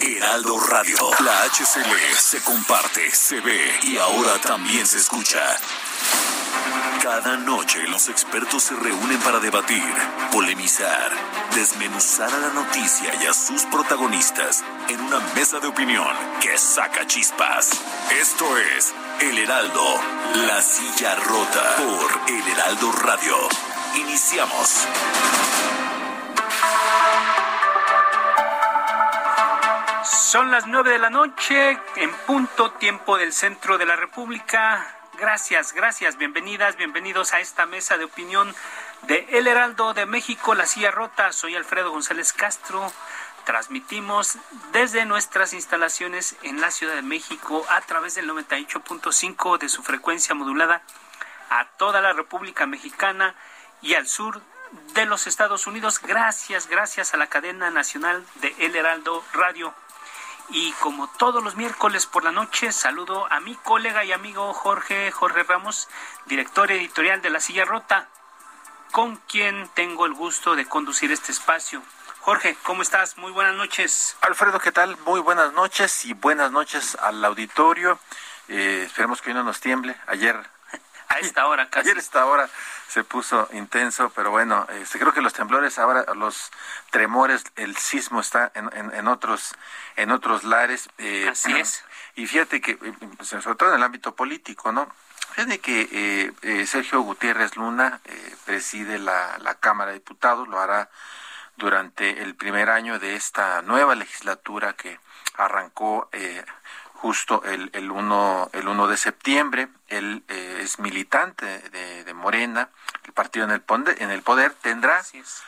Heraldo Radio. La HCL se comparte, se ve y ahora también se escucha. Cada noche los expertos se reúnen para debatir, polemizar, desmenuzar a la noticia y a sus protagonistas en una mesa de opinión que saca chispas. Esto es El Heraldo, la silla rota por El Heraldo Radio. Iniciamos. Son las nueve de la noche, en punto tiempo del centro de la República. Gracias, gracias, bienvenidas, bienvenidos a esta mesa de opinión de El Heraldo de México, La Silla Rota. Soy Alfredo González Castro. Transmitimos desde nuestras instalaciones en la Ciudad de México a través del 98.5 de su frecuencia modulada a toda la República Mexicana y al sur de los Estados Unidos. Gracias, gracias a la cadena nacional de El Heraldo Radio. Y como todos los miércoles por la noche, saludo a mi colega y amigo Jorge, Jorge Ramos, director editorial de La Silla Rota, con quien tengo el gusto de conducir este espacio. Jorge, ¿cómo estás? Muy buenas noches. Alfredo, ¿qué tal? Muy buenas noches y buenas noches al auditorio. Eh, esperemos que hoy no nos tiemble. Ayer a esta hora casi. Ayer a esta hora se puso intenso, pero bueno, este, creo que los temblores ahora, los tremores, el sismo está en, en, otros en otros lares. Eh, Así es. Y fíjate que, eh, pues, sobre todo en el ámbito político, ¿no? Fíjate que eh, Sergio Gutiérrez Luna preside la, la Cámara de Diputados, lo hará durante el primer año de esta nueva legislatura que arrancó justo el, el, 1, el 1 de septiembre. Él eh, es militante de, de, Morena, el partido en el, poder, en el poder tendrá,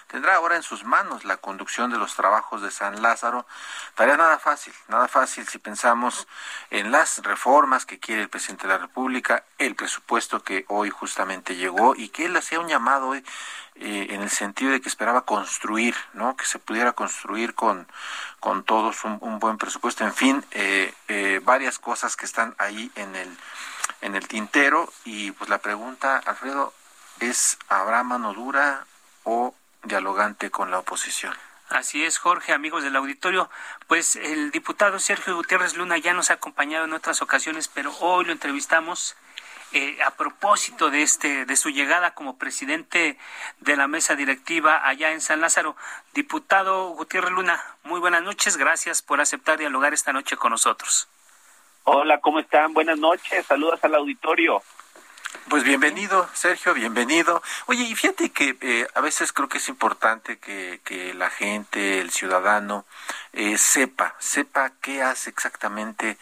tendrá ahora en sus manos la conducción de los trabajos de San Lázaro. Tarea nada fácil, nada fácil si pensamos en las reformas que quiere el presidente de la República, el presupuesto que hoy justamente llegó y que él hacía un llamado hoy eh, en el sentido de que esperaba construir, ¿no? Que se pudiera construir con, con todos un, buen presupuesto. En fin, eh, eh, varias cosas que están ahí en el, en el tintero. Y pues la pregunta, Alfredo, es, ¿habrá mano dura o dialogante con la oposición? Así es, Jorge, amigos del auditorio. Pues el diputado Sergio Gutiérrez Luna ya nos ha acompañado en otras ocasiones, pero hoy lo entrevistamos eh, a propósito de este de su llegada como presidente de la mesa directiva allá en San Lázaro. Diputado Gutiérrez Luna, muy buenas noches, gracias por aceptar dialogar esta noche con nosotros. Hola, ¿cómo están? Buenas noches, saludos al auditorio. Pues bienvenido, Sergio, bienvenido. Oye, y fíjate que eh, a veces creo que es importante que, que la gente, el ciudadano, eh, sepa, sepa qué hace exactamente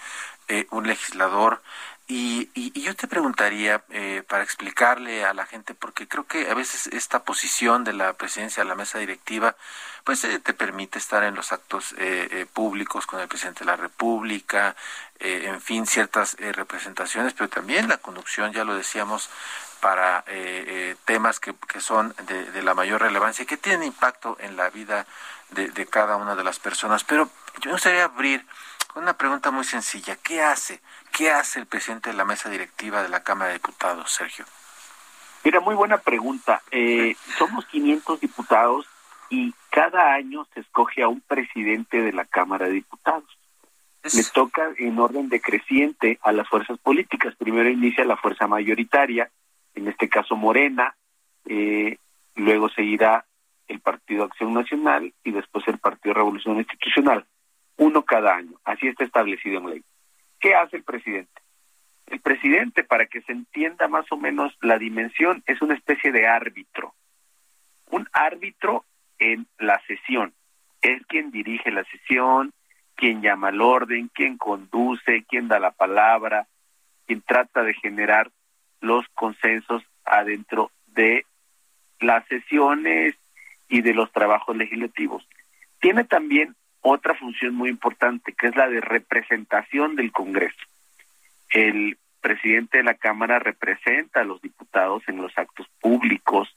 un legislador y, y, yo te preguntaría, eh, para explicarle a la gente, porque creo que a veces esta posición de la presidencia de la mesa directiva, pues eh, te permite estar en los actos eh, públicos con el presidente de la República, en fin, ciertas representaciones, pero también la conducción, ya lo decíamos, para temas que, que son de, la mayor relevancia y que tienen impacto en la vida de, cada una de las personas. Pero yo me gustaría abrir una pregunta muy sencilla. ¿Qué hace? ¿Qué hace el presidente de la mesa directiva de la Cámara de Diputados, Sergio? Mira, muy buena pregunta. Eh, somos 500 diputados y cada año se escoge a un presidente de la Cámara de Diputados. Le toca en orden decreciente a las fuerzas políticas. Primero inicia la fuerza mayoritaria, en este caso Morena, eh, luego seguirá el Partido Acción Nacional y después el Partido Revolución Institucional. Uno cada año. Así está establecido en ley. ¿Qué hace el presidente? El presidente, para que se entienda más o menos la dimensión, es una especie de árbitro. Un árbitro en la sesión. Es quien dirige la sesión, quien llama al orden, quien conduce, quien da la palabra, quien trata de generar los consensos adentro de las sesiones y de los trabajos legislativos. tiene también otra función muy importante, que es la de representación del Congreso. El presidente de la Cámara representa a los diputados en los actos públicos,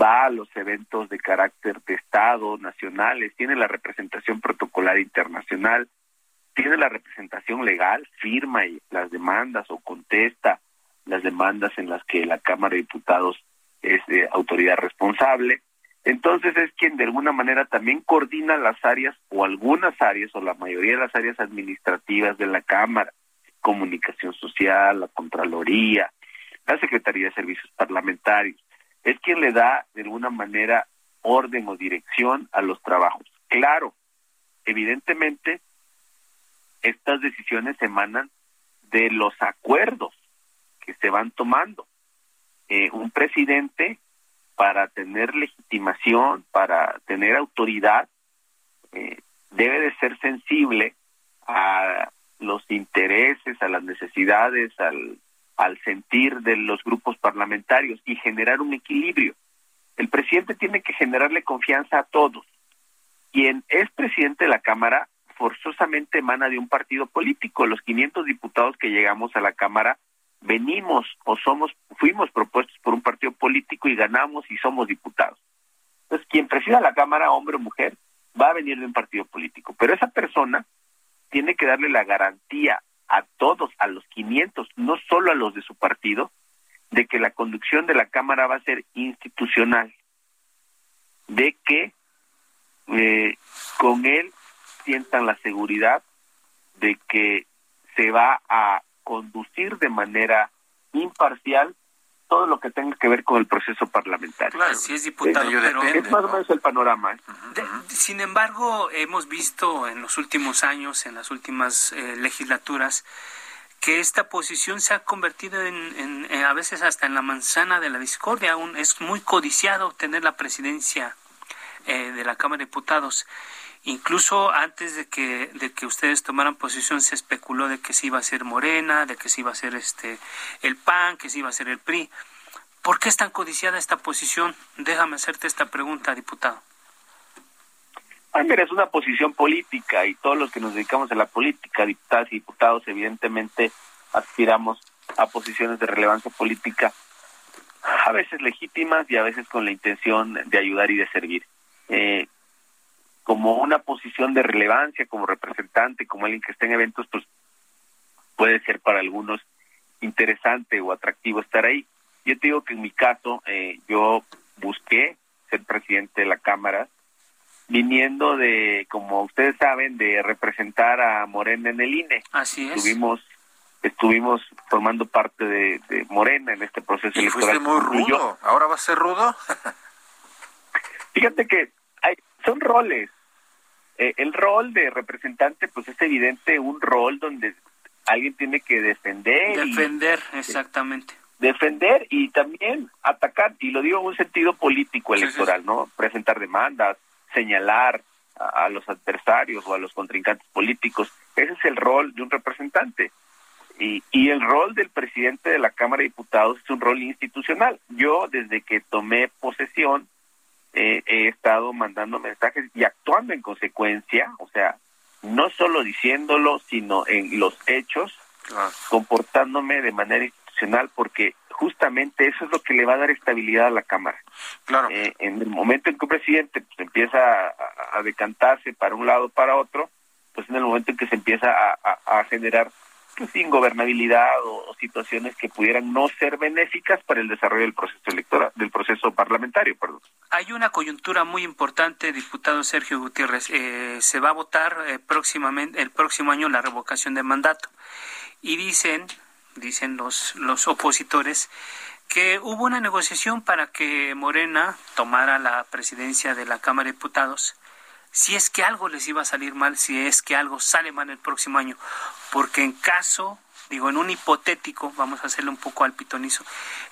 va a los eventos de carácter de Estado, nacionales, tiene la representación protocolar internacional, tiene la representación legal, firma las demandas o contesta las demandas en las que la Cámara de Diputados es autoridad responsable. Entonces es quien de alguna manera también coordina las áreas o algunas áreas o la mayoría de las áreas administrativas de la Cámara, comunicación social, la Contraloría, la Secretaría de Servicios Parlamentarios. Es quien le da de alguna manera orden o dirección a los trabajos. Claro, evidentemente estas decisiones emanan de los acuerdos que se van tomando. Eh, un presidente para tener legitimación, para tener autoridad, eh, debe de ser sensible a los intereses, a las necesidades, al, al sentir de los grupos parlamentarios y generar un equilibrio. El presidente tiene que generarle confianza a todos. Quien es presidente de la Cámara forzosamente emana de un partido político. Los 500 diputados que llegamos a la Cámara venimos o somos, fuimos propuestos por un partido político y ganamos y somos diputados. Entonces, quien presida la Cámara, hombre o mujer, va a venir de un partido político, pero esa persona tiene que darle la garantía a todos, a los 500, no solo a los de su partido, de que la conducción de la Cámara va a ser institucional, de que eh, con él sientan la seguridad de que se va a conducir de manera imparcial todo lo que tenga que ver con el proceso parlamentario. Claro, sí es diputado, es más o menos el panorama. ¿eh? sin embargo, hemos visto en los últimos años, en las últimas eh, legislaturas, que esta posición se ha convertido en, eh, a veces hasta en la manzana de la discordia. Aún es muy codiciado obtener la presidencia de la Cámara de Diputados. Incluso antes de que, de que ustedes tomaran posición se especuló de que se iba a ser Morena, de que se iba a ser este el PAN, que se iba a ser el PRI. ¿Por qué es tan codiciada esta posición? Déjame hacerte esta pregunta, diputado. Ay, mira, es una posición política y todos los que nos dedicamos a la política, diputadas y diputados, evidentemente aspiramos a posiciones de relevancia política, a veces legítimas y a veces con la intención de ayudar y de servir. Eh, como una posición de relevancia, como representante, como alguien que está en eventos, pues puede ser para algunos interesante o atractivo estar ahí. Yo te digo que en mi caso, eh, yo busqué ser presidente de la Cámara, viniendo de, como ustedes saben, de representar a Morena en el INE. Así es. Estuvimos, estuvimos formando parte de, Morena en este proceso y electoral. Fuiste muy rudo. ¿Ahora va a ser rudo? Fíjate que son roles. Eh, el rol de representante, pues es evidente un rol donde alguien tiene que defender. Defender, exactamente. Defender y también atacar, y lo digo en un sentido político electoral, ¿no? Presentar demandas, señalar a, los adversarios o a los contrincantes políticos. Ese es el rol de un representante. Y, y el rol del presidente de la Cámara de Diputados es un rol institucional. Yo, desde que tomé posesión, eh, he estado mandando mensajes y actuando en consecuencia, o sea, no solo diciéndolo, sino en los hechos, comportándome de manera institucional, porque justamente eso es lo que le va a dar estabilidad a la Cámara. Claro. Eh, en el momento en que un presidente pues, empieza a, decantarse para un lado para otro, pues en el momento en que se empieza a generar sin gobernabilidad o, situaciones que pudieran no ser benéficas para el desarrollo del proceso electoral, del proceso parlamentario, perdón. Hay una coyuntura muy importante, diputado Sergio Gutiérrez. Eh, se va a votar eh, próximamente, el próximo año la revocación de mandato. Y dicen, dicen los, los opositores, que hubo una negociación para que Morena tomara la presidencia de la Cámara de Diputados si es que algo les iba a salir mal, si es que algo sale mal el próximo año, porque en caso, digo, en un hipotético, vamos a hacerle un poco al pitonizo,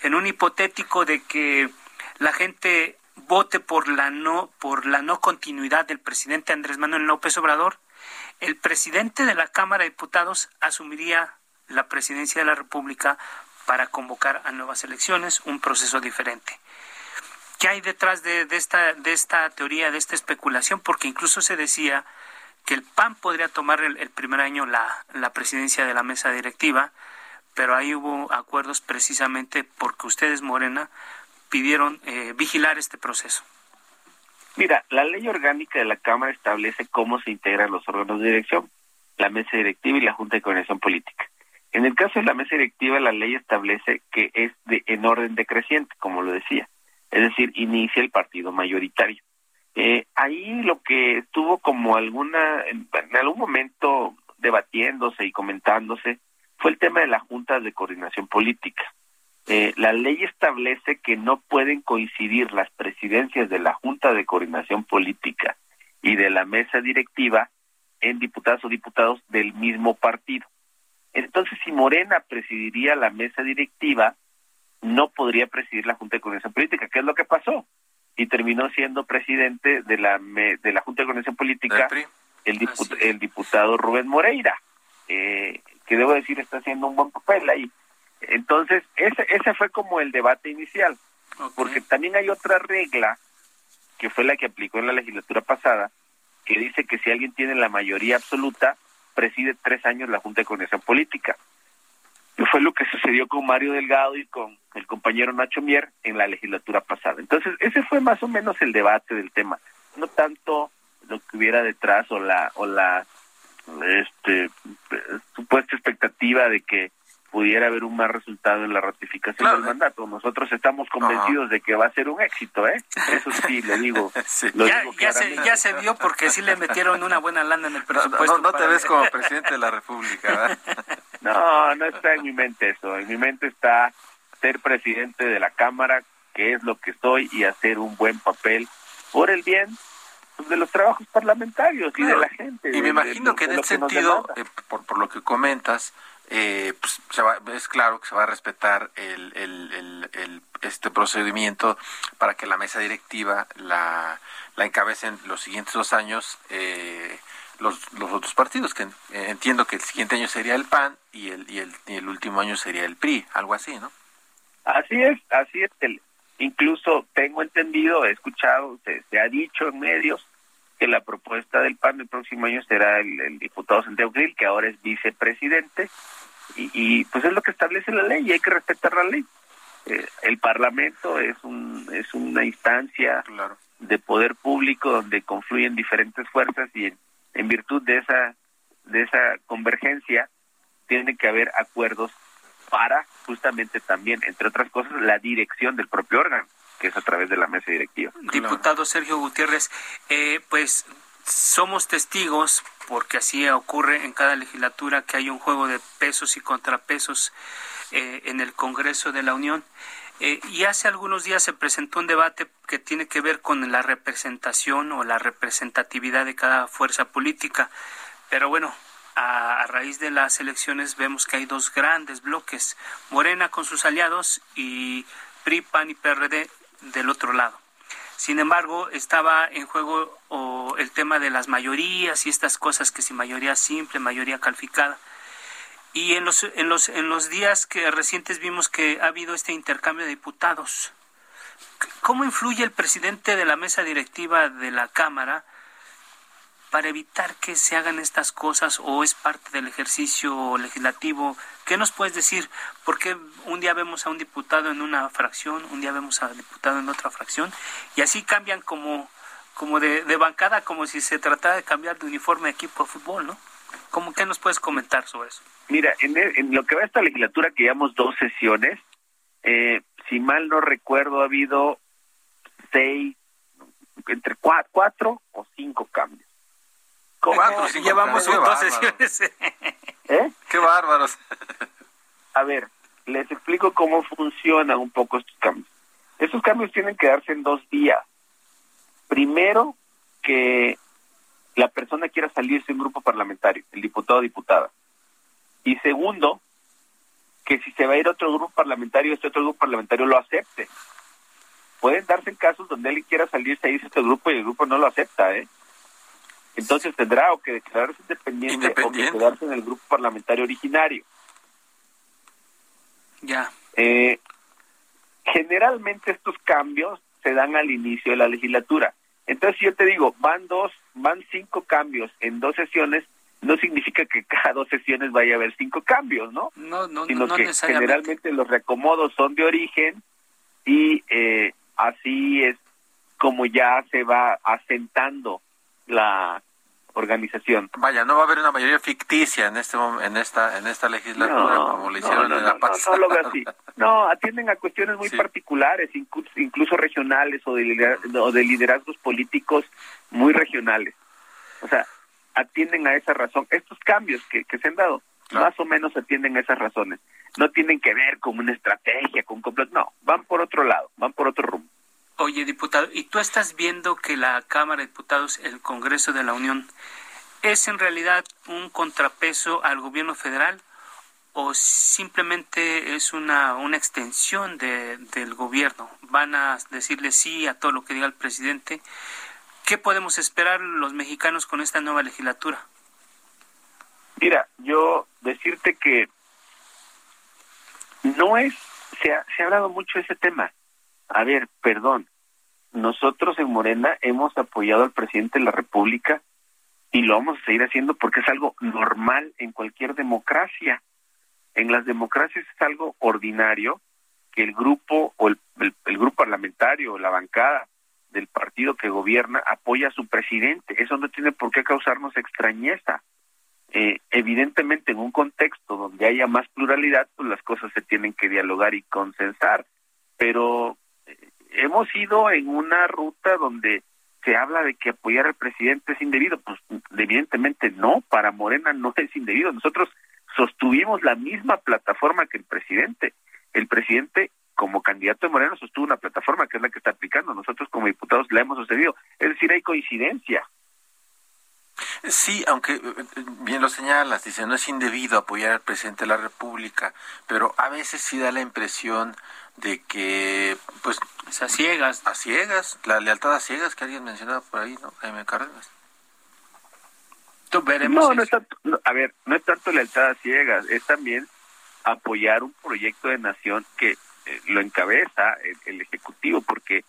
en un hipotético de que la gente vote por la no por la no continuidad del presidente Andrés Manuel López Obrador, el presidente de la Cámara de Diputados asumiría la presidencia de la República para convocar a nuevas elecciones, un proceso diferente. ¿Qué hay detrás de, esta, de esta teoría, de esta especulación? Porque incluso se decía que el PAN podría tomar el, primer año la, la presidencia de la mesa directiva, pero ahí hubo acuerdos precisamente porque ustedes, Morena, pidieron eh, vigilar este proceso. Mira, la ley orgánica de la Cámara establece cómo se integran los órganos de dirección, la mesa directiva y la Junta de Coordinación Política. En el caso de la mesa directiva, la ley establece que es de en orden decreciente, como lo decía es decir, inicia el partido mayoritario. Eh, ahí lo que estuvo como alguna, en, algún momento debatiéndose y comentándose fue el tema de la Junta de Coordinación Política. Eh, la ley establece que no pueden coincidir las presidencias de la Junta de Coordinación Política y de la mesa directiva en diputados o diputados del mismo partido. Entonces, si Morena presidiría la mesa directiva, no podría presidir la Junta de Coordinación Política. ¿Qué es lo que pasó? Y terminó siendo presidente de la de la Junta de Coordinación Política el, el diputado Rubén Moreira, eh, que debo decir está haciendo un buen papel ahí. Entonces, ese, ese fue como el debate inicial, porque también hay otra regla que fue la que aplicó en la legislatura pasada, que dice que si alguien tiene la mayoría absoluta, preside tres años la Junta de Coordinación Política fue lo que sucedió con Mario Delgado y con el compañero Nacho Mier en la legislatura pasada. Entonces, ese fue más o menos el debate del tema, no tanto lo que hubiera detrás o la o la este supuesta expectativa de que pudiera haber un más resultado en la ratificación del mandato. Nosotros estamos convencidos de que va a ser un éxito, ¿eh? Eso sí, le digo. ya, se, ya se vio porque sí le metieron una buena lana en el presupuesto. No, te ves como presidente de la República, ¿verdad? No, no está en mi mente eso. En mi mente está ser presidente de la Cámara, que es lo que soy, y hacer un buen papel por el bien de los trabajos parlamentarios y de la gente. Y me imagino que en ese sentido, eh, por, por lo que comentas, eh, pues se va, es claro que se va a respetar el, el, el, este procedimiento para que la mesa directiva la, la encabecen los siguientes dos años eh, los, los otros partidos, que entiendo que el siguiente año sería el PAN y el, y el, y el último año sería el PRI, algo así, ¿no? Así es, así es. El, incluso tengo entendido, he escuchado, se, se ha dicho en medios que la propuesta del PAN el próximo año será el, diputado Santiago Grill, que ahora es vicepresidente, y, pues es lo que establece la ley y hay que respetar la ley. Eh, el Parlamento es, un, es una instancia de poder público donde confluyen diferentes fuerzas y en, virtud de esa, de esa convergencia tiene que haber acuerdos para justamente también, entre otras cosas, la dirección del propio órgano que es a través de la mesa directiva. Diputado Sergio Gutiérrez, eh, pues somos testigos, porque así ocurre en cada legislatura, que hay un juego de pesos y contrapesos eh, en el Congreso de la Unión. Eh, y hace algunos días se presentó un debate que tiene que ver con la representación o la representatividad de cada fuerza política. Pero bueno, a, a, raíz de las elecciones vemos que hay dos grandes bloques, Morena con sus aliados y PRI, PAN y PRD del otro lado. Sin embargo, estaba en juego el tema de las mayorías y estas cosas que si mayoría simple, mayoría calificada. Y en los, en los, en los días que recientes vimos que ha habido este intercambio de diputados. ¿Cómo influye el presidente de la mesa directiva de la Cámara para evitar que se hagan estas cosas o es parte del ejercicio legislativo? ¿Qué nos puedes decir? Porque un día vemos a un diputado en una fracción, un día vemos a un diputado en otra fracción y así cambian como, como de, bancada, como si se tratara de cambiar de uniforme de equipo de fútbol, ¿no? ¿Cómo, ¿Qué nos puedes comentar sobre eso? Mira, en, lo que va a esta legislatura, que llevamos dos sesiones, eh, si mal no recuerdo, ha habido seis, entre cuatro o cinco cambios. Llevamos dos sesiones. ¿Eh? Qué bárbaros. A ver, les explico cómo funcionan un poco estos cambios. Estos cambios tienen que darse en dos días. Primero, que la persona quiera salirse de un grupo parlamentario, el diputado o diputada. Y segundo, que si se va a ir a otro grupo parlamentario, este otro grupo parlamentario lo acepte. Pueden darse casos donde alguien quiera salirse irse a este grupo y el grupo no lo acepta, ¿eh? Entonces tendrá o que declararse independiente, o que quedarse en el grupo parlamentario originario. Ya. Eh, generalmente estos cambios se dan al inicio de la legislatura. Entonces yo te digo, van dos, van cinco cambios en dos sesiones, no significa que cada dos sesiones vaya a haber cinco cambios, ¿no? No, no, Sino no que necesariamente. generalmente los reacomodos son de origen y eh, así es como ya se va asentando la organización. Vaya, no va a haber una mayoría ficticia en este en esta en esta legislatura como lo hicieron no, en la pasada. no lo veo así. No, atienden a cuestiones muy Sí. particulares, incluso, regionales o de, o de liderazgos políticos muy regionales. O sea, atienden a esa razón. Estos cambios que, que se han dado, Claro. más o menos atienden a esas razones. No tienen que ver con una estrategia, con complot. No, van por otro lado, van por otro rumbo. Oye, diputado, ¿y tú estás viendo que la Cámara de Diputados, el Congreso de la Unión, es en realidad un contrapeso al gobierno federal o simplemente es una, una extensión de, del gobierno? ¿Van a decirle sí a todo lo que diga el presidente? ¿Qué podemos esperar los mexicanos con esta nueva legislatura? Mira, yo decirte que no es, se ha, se ha hablado mucho de ese tema. A ver, perdón, nosotros en Morena hemos apoyado al presidente de la República y lo vamos a seguir haciendo porque es algo normal en cualquier democracia. En las democracias es algo ordinario que el grupo o el, grupo parlamentario o la bancada del partido que gobierna apoya a su presidente. Eso no tiene por qué causarnos extrañeza. Eh, evidentemente, en un contexto donde haya más pluralidad, pues las cosas se tienen que dialogar y consensar. Pero hemos ido en una ruta donde se habla de que apoyar al presidente es indebido. Pues evidentemente no, para Morena no es indebido. Nosotros sostuvimos la misma plataforma que el presidente. El presidente, como candidato de Morena, sostuvo una plataforma que es la que está aplicando. Nosotros, como diputados, la hemos sostenido. Es decir, hay coincidencia. Sí, aunque eh, eh, bien lo señalas, dice, no es indebido apoyar al presidente de la República, pero a veces sí da la impresión de que, pues, sea, ciegas. a ciegas, la lealtad a ciegas que alguien mencionaba por ahí, ¿no? Jaime Cárdenas. Tú veremos. No, no es tanto, no, a ver, no es tanto lealtad a ciegas, es también apoyar un proyecto de nación que eh, lo encabeza el, el ejecutivo, porque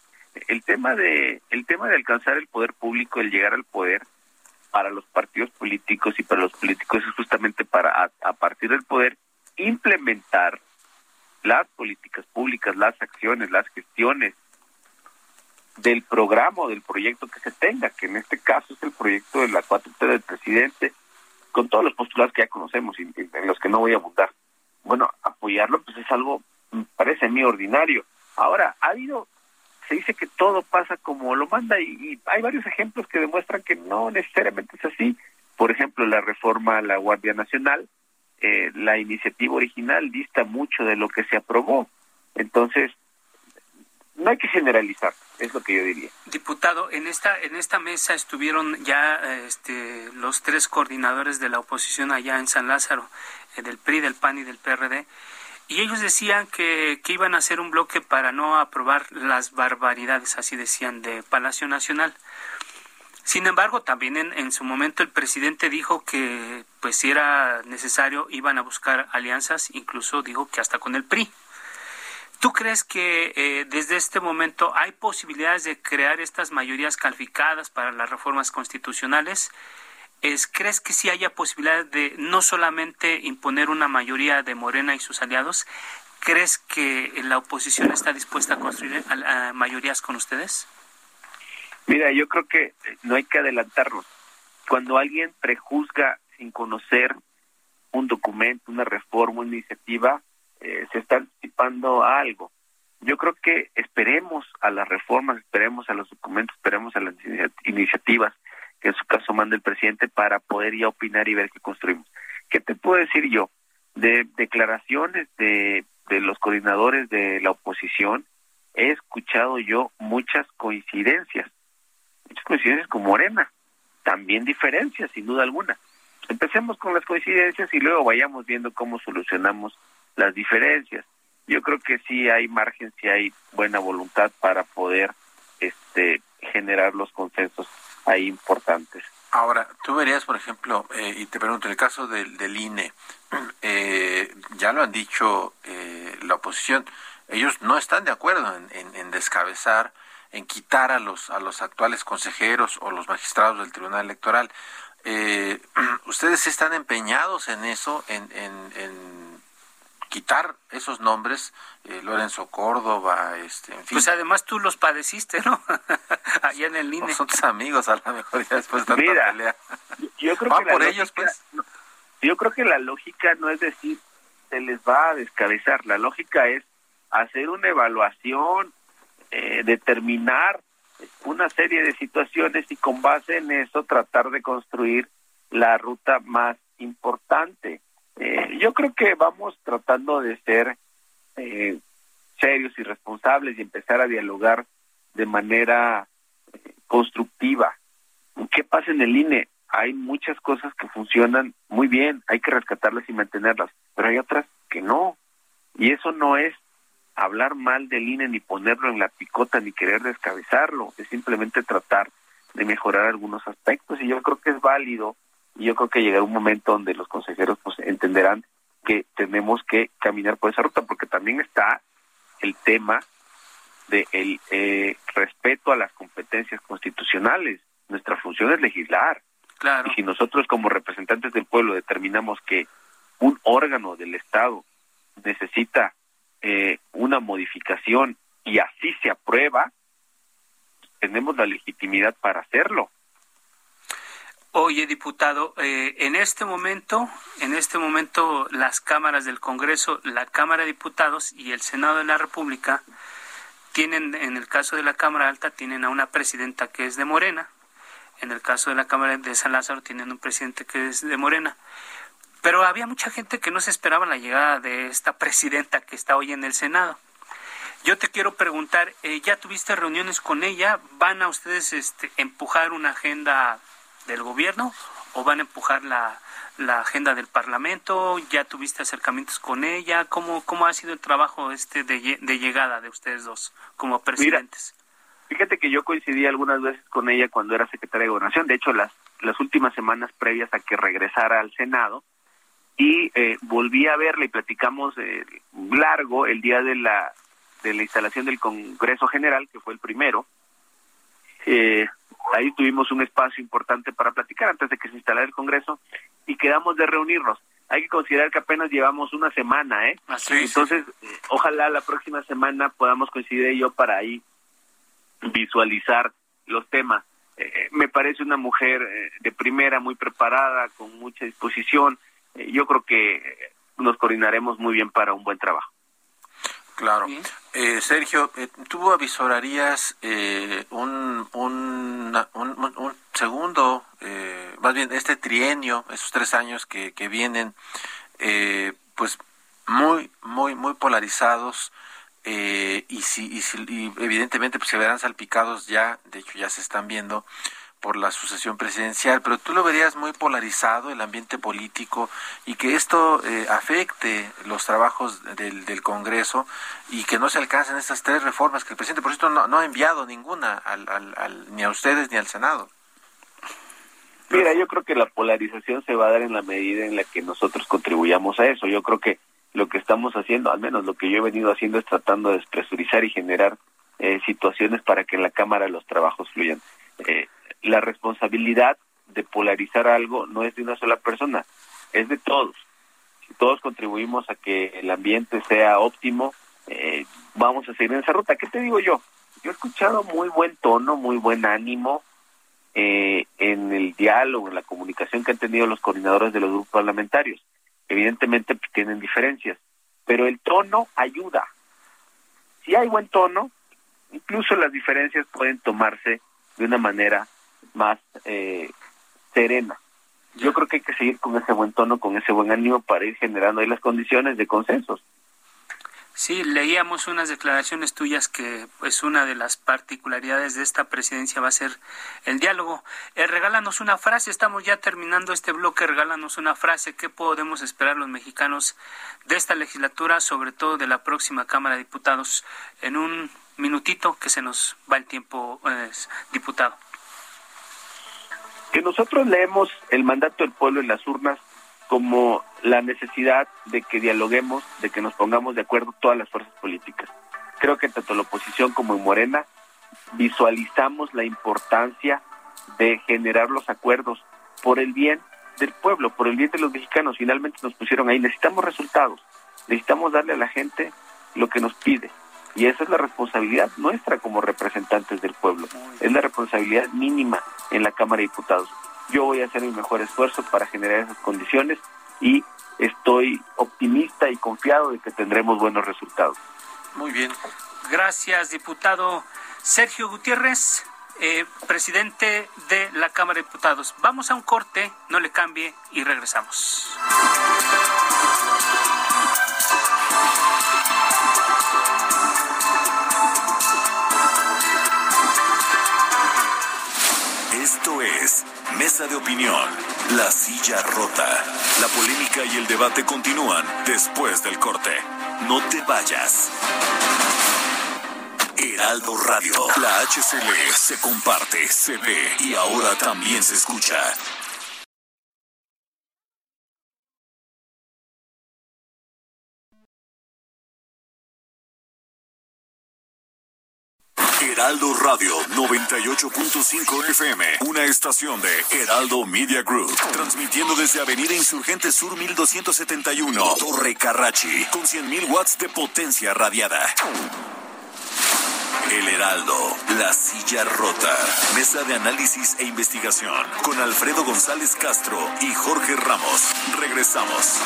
el tema de el tema de alcanzar el poder público, el llegar al poder para los partidos políticos y para los políticos es justamente para a, a partir del poder implementar las políticas públicas, las acciones, las gestiones del programa o del proyecto que se tenga, que en este caso es el proyecto de la 4T del presidente, con todos los postulados que ya conocemos y en los que no voy a abundar. Bueno, apoyarlo pues es algo, parece a mí, ordinario. Ahora, ha habido, se dice que todo pasa como lo manda y, y hay varios ejemplos que demuestran que no necesariamente es así. Por ejemplo, la reforma a la Guardia Nacional, eh, la iniciativa original dista mucho de lo que se aprobó. Entonces, no hay que generalizar, es lo que yo diría. Diputado, en esta en esta mesa estuvieron ya eh, este, los tres coordinadores de la oposición allá en San Lázaro, eh, del PRI, del PAN y del PRD, y ellos decían que, que iban a hacer un bloque para no aprobar las barbaridades, así decían, de Palacio Nacional. Sin embargo, también en, su momento el presidente dijo que, pues si era necesario, iban a buscar alianzas, incluso dijo que hasta con el PRI. ¿Tú crees que eh, desde este momento hay posibilidades de crear estas mayorías calificadas para las reformas constitucionales? Es, ¿Crees que sí haya posibilidad de no solamente imponer una mayoría de Morena y sus aliados? ¿Crees que la oposición está dispuesta a construir mayorías con ustedes? Mira, yo creo que no hay que adelantarnos. Cuando alguien prejuzga sin conocer un documento, una reforma, una iniciativa, eh, se está anticipando a algo. Yo creo que esperemos a las reformas, esperemos a los documentos, esperemos a las inicia- iniciativas que en su caso manda el presidente para poder ya opinar y ver qué construimos. ¿Qué te puedo decir yo? De declaraciones de, de los coordinadores de la oposición, he escuchado yo muchas coincidencias, coincidencias con Morena, también diferencias, sin duda alguna. Empecemos con las coincidencias y luego vayamos viendo cómo solucionamos las diferencias. Yo creo que sí hay margen, sí hay buena voluntad para poder este generar los consensos ahí importantes. Ahora, tú verías, por ejemplo, eh, y te pregunto, el caso del, del INE, eh, ya lo han dicho eh, la oposición, ellos no están de acuerdo en- en descabezar en quitar a los a los actuales consejeros o los magistrados del Tribunal Electoral. Eh, ¿Ustedes están empeñados en eso, en, en, quitar esos nombres? Eh, Lorenzo Córdoba, este, en fin. Pues además tú los padeciste, ¿no? Allá en el INE. son tus amigos, a lo mejor ya después de Mira, pelea. Yo creo que por ellos, pues. Yo creo que la lógica no es decir se les va a descabezar, la lógica es hacer una evaluación, eh, determinar una serie de situaciones y con base en eso tratar de construir la ruta más importante. Eh, yo creo que vamos tratando de ser eh, serios y responsables y empezar a dialogar de manera eh, constructiva. ¿Qué pasa en el INE? Hay muchas cosas que funcionan muy bien, hay que rescatarlas y mantenerlas, pero hay otras que no. Y eso no es hablar mal del INE ni ponerlo en la picota ni querer descabezarlo, es simplemente tratar de mejorar algunos aspectos y yo creo que es válido y yo creo que llegará un momento donde los consejeros pues entenderán que tenemos que caminar por esa ruta porque también está el tema de el eh, respeto a las competencias constitucionales. Nuestra función es legislar. Claro. Y si nosotros como representantes del pueblo determinamos que un órgano del Estado necesita eh, una modificación y así se aprueba, tenemos la legitimidad para hacerlo. Oye, diputado, eh, en este momento, en este momento, las cámaras del Congreso, la Cámara de Diputados y el Senado de la República tienen, en el caso de la Cámara Alta, tienen a una presidenta que es de Morena. En el caso de la Cámara de San Lázaro, tienen un presidente que es de Morena. Pero había mucha gente que no se esperaba la llegada de esta presidenta que está hoy en el Senado. Yo te quiero preguntar, eh, ¿ya tuviste reuniones con ella? ¿Van a ustedes este, empujar una agenda del gobierno o van a empujar la, agenda del Parlamento? ¿Ya tuviste acercamientos con ella? ¿Cómo, cómo ha sido el trabajo este de, de llegada de ustedes dos como presidentes? fíjate que yo coincidí algunas veces con ella cuando era secretaria de Gobernación. De hecho, las, las últimas semanas previas a que regresara al Senado, y eh, volví a verla y platicamos eh, largo el día de la de la instalación del Congreso General, que fue el primero. Eh, ahí tuvimos un espacio importante para platicar antes de que se instalara el Congreso y quedamos de reunirnos. Hay que considerar que apenas llevamos una semana, ¿eh? Entonces, ojalá la próxima semana podamos coincidir yo para ahí visualizar los temas. me parece una mujer de primera, muy preparada, con mucha disposición eh, yo creo que nos coordinaremos muy bien para un buen trabajo. Claro. Eh, Sergio, eh, ¿tú avisorarías un, un, un, segundo, más bien este trienio, esos tres años que, que vienen, pues muy, muy, muy polarizados? y si, y si y evidentemente pues se verán salpicados ya, de hecho ya se están viendo por la sucesión presidencial, pero tú lo verías muy polarizado el ambiente político y que esto eh, afecte los trabajos del, del, Congreso y que no se alcancen estas tres reformas que el presidente, por cierto, no, ha enviado ninguna al, al, ni a ustedes ni al Senado. Mira, yo creo que la polarización se va a dar en la medida en la que nosotros contribuyamos a eso. Yo creo que lo que estamos haciendo, al menos lo que yo he venido haciendo, es tratando de despresurizar y generar eh, situaciones para que en la Cámara los trabajos fluyan. Eh, la responsabilidad de polarizar algo no es de una sola persona, es de todos. Si todos contribuimos a que el ambiente sea óptimo, eh, vamos a seguir en esa ruta. ¿Qué te digo yo? Yo he escuchado muy buen tono, muy buen ánimo eh, en el diálogo, en la comunicación que han tenido los coordinadores de los grupos parlamentarios. Evidentemente pues, tienen diferencias, pero el tono ayuda. Si hay buen tono, incluso las diferencias pueden tomarse de una manera más eh, serena. Yo creo que hay que seguir con ese buen tono, con ese buen ánimo para ir generando ahí las condiciones de consensos. Sí, leíamos unas declaraciones tuyas que pues una de las particularidades de esta presidencia va a ser el diálogo. Eh, regálanos una frase, estamos ya terminando este bloque, regálanos una frase, ¿qué podemos esperar los mexicanos de esta legislatura, sobre todo de la próxima Cámara de Diputados? En un minutito que se nos va el tiempo, eh, diputado que nosotros leemos el mandato del pueblo en las urnas como la necesidad de que dialoguemos, de que nos pongamos de acuerdo todas las fuerzas políticas. Creo que tanto la oposición como en Morena visualizamos la importancia de generar los acuerdos por el bien del pueblo, por el bien de los mexicanos. Finalmente nos pusieron ahí, necesitamos resultados, necesitamos darle a la gente lo que nos pide. Y esa es la responsabilidad nuestra como representantes del pueblo. Es la responsabilidad mínima en la Cámara de Diputados. Yo voy a hacer mi mejor esfuerzo para generar esas condiciones y estoy optimista y confiado de que tendremos buenos resultados. Muy bien. Gracias, diputado Sergio Gutiérrez, eh, presidente de la Cámara de Diputados. Vamos a un corte, no le cambie y regresamos. Esto es Mesa de Opinión, La Silla Rota. La polémica y el debate continúan después del corte. No te vayas. Heraldo Radio, la HCL se comparte, se ve y ahora también se escucha. Radio 98.5 FM, una estación de Heraldo Media Group, transmitiendo desde Avenida Insurgente Sur 1271, Torre Carrachi, con 100.000 watts de potencia radiada. El Heraldo, la silla rota, mesa de análisis e investigación, con Alfredo González Castro y Jorge Ramos. Regresamos.